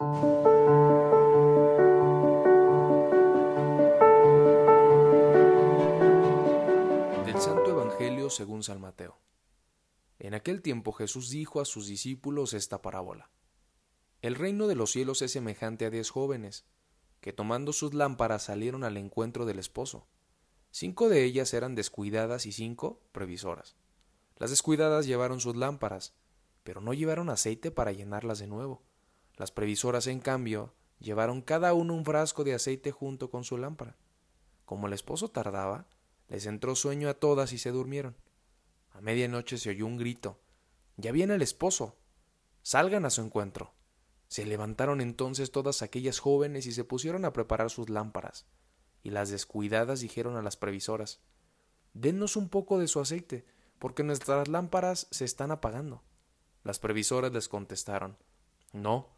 Del Santo Evangelio según San Mateo. En aquel tiempo Jesús dijo a sus discípulos esta parábola. El reino de los cielos es semejante a diez jóvenes, que tomando sus lámparas salieron al encuentro del esposo. Cinco de ellas eran descuidadas y cinco previsoras. Las descuidadas llevaron sus lámparas, pero no llevaron aceite para llenarlas de nuevo. Las previsoras, en cambio, llevaron cada uno un frasco de aceite junto con su lámpara. Como el esposo tardaba, les entró sueño a todas y se durmieron. A medianoche se oyó un grito. Ya viene el esposo. Salgan a su encuentro. Se levantaron entonces todas aquellas jóvenes y se pusieron a preparar sus lámparas. Y las descuidadas dijeron a las previsoras Denos un poco de su aceite, porque nuestras lámparas se están apagando. Las previsoras les contestaron No,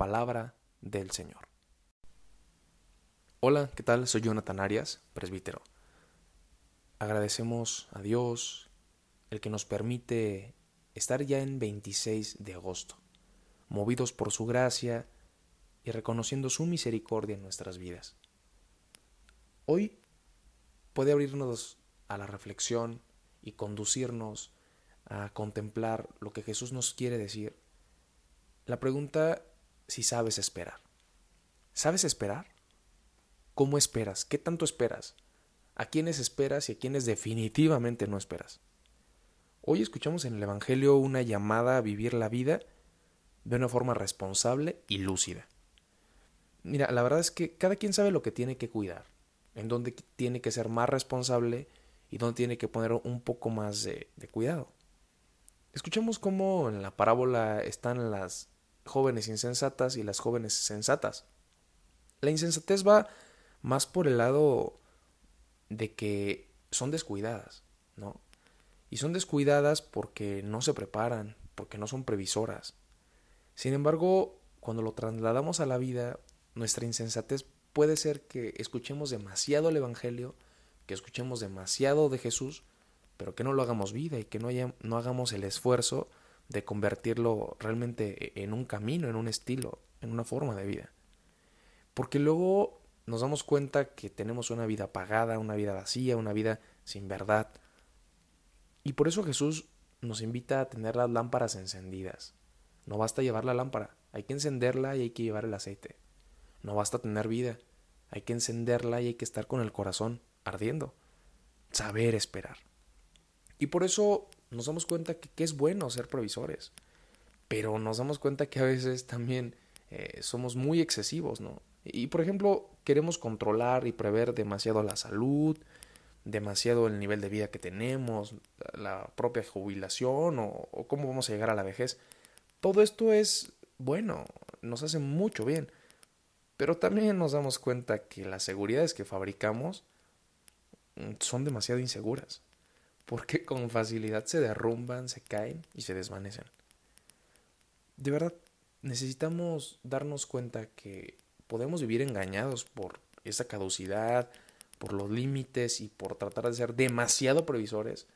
Palabra del Señor. Hola, ¿qué tal? Soy Jonathan Arias, presbítero. Agradecemos a Dios el que nos permite estar ya en 26 de agosto, movidos por su gracia y reconociendo su misericordia en nuestras vidas. Hoy puede abrirnos a la reflexión y conducirnos a contemplar lo que Jesús nos quiere decir. La pregunta si sabes esperar. ¿Sabes esperar? ¿Cómo esperas? ¿Qué tanto esperas? ¿A quiénes esperas y a quiénes definitivamente no esperas? Hoy escuchamos en el Evangelio una llamada a vivir la vida de una forma responsable y lúcida. Mira, la verdad es que cada quien sabe lo que tiene que cuidar, en dónde tiene que ser más responsable y dónde tiene que poner un poco más de, de cuidado. Escuchemos cómo en la parábola están las jóvenes insensatas y las jóvenes sensatas. La insensatez va más por el lado de que son descuidadas, ¿no? Y son descuidadas porque no se preparan, porque no son previsoras. Sin embargo, cuando lo trasladamos a la vida, nuestra insensatez puede ser que escuchemos demasiado el Evangelio, que escuchemos demasiado de Jesús, pero que no lo hagamos vida y que no, no hagamos el esfuerzo de convertirlo realmente en un camino, en un estilo, en una forma de vida. Porque luego nos damos cuenta que tenemos una vida apagada, una vida vacía, una vida sin verdad. Y por eso Jesús nos invita a tener las lámparas encendidas. No basta llevar la lámpara, hay que encenderla y hay que llevar el aceite. No basta tener vida, hay que encenderla y hay que estar con el corazón ardiendo. Saber esperar. Y por eso nos damos cuenta que, es bueno ser provisores, pero nos damos cuenta que a veces también eh, somos muy excesivos, ¿no? Y por ejemplo, queremos controlar y prever demasiado la salud, demasiado el nivel de vida que tenemos, la propia jubilación o, cómo vamos a llegar a la vejez. Todo esto es bueno, nos hace mucho bien, pero también nos damos cuenta que las seguridades que fabricamos mm, son demasiado inseguras porque con facilidad se derrumban, se caen y se desvanecen. De verdad, necesitamos darnos cuenta que podemos vivir engañados por esa caducidad, por los límites y por tratar de ser demasiado previsores,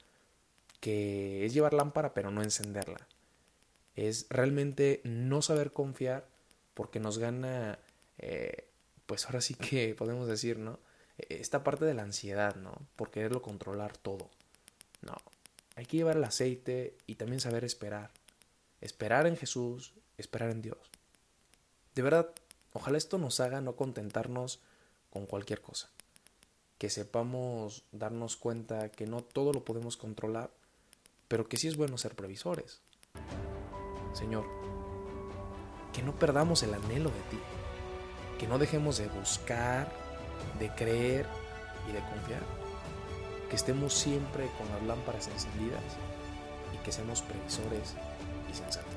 que es llevar lámpara pero no encenderla. Es realmente no saber confiar porque nos gana, eh, pues ahora sí que podemos decir, ¿no? Esta parte de la ansiedad, ¿no? Por quererlo controlar todo. Llevar el aceite y también saber esperar. Esperar en Jesús, esperar en Dios. De verdad, ojalá esto nos haga no contentarnos con cualquier cosa. Que sepamos darnos cuenta que no todo lo podemos controlar, pero que sí es bueno ser previsores. Señor, que no perdamos el anhelo de ti, que no dejemos de buscar, de creer y de confiar que estemos siempre con las lámparas encendidas y que seamos previsores y sensatos.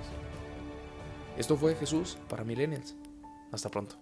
Esto fue Jesús para Millennials. Hasta pronto.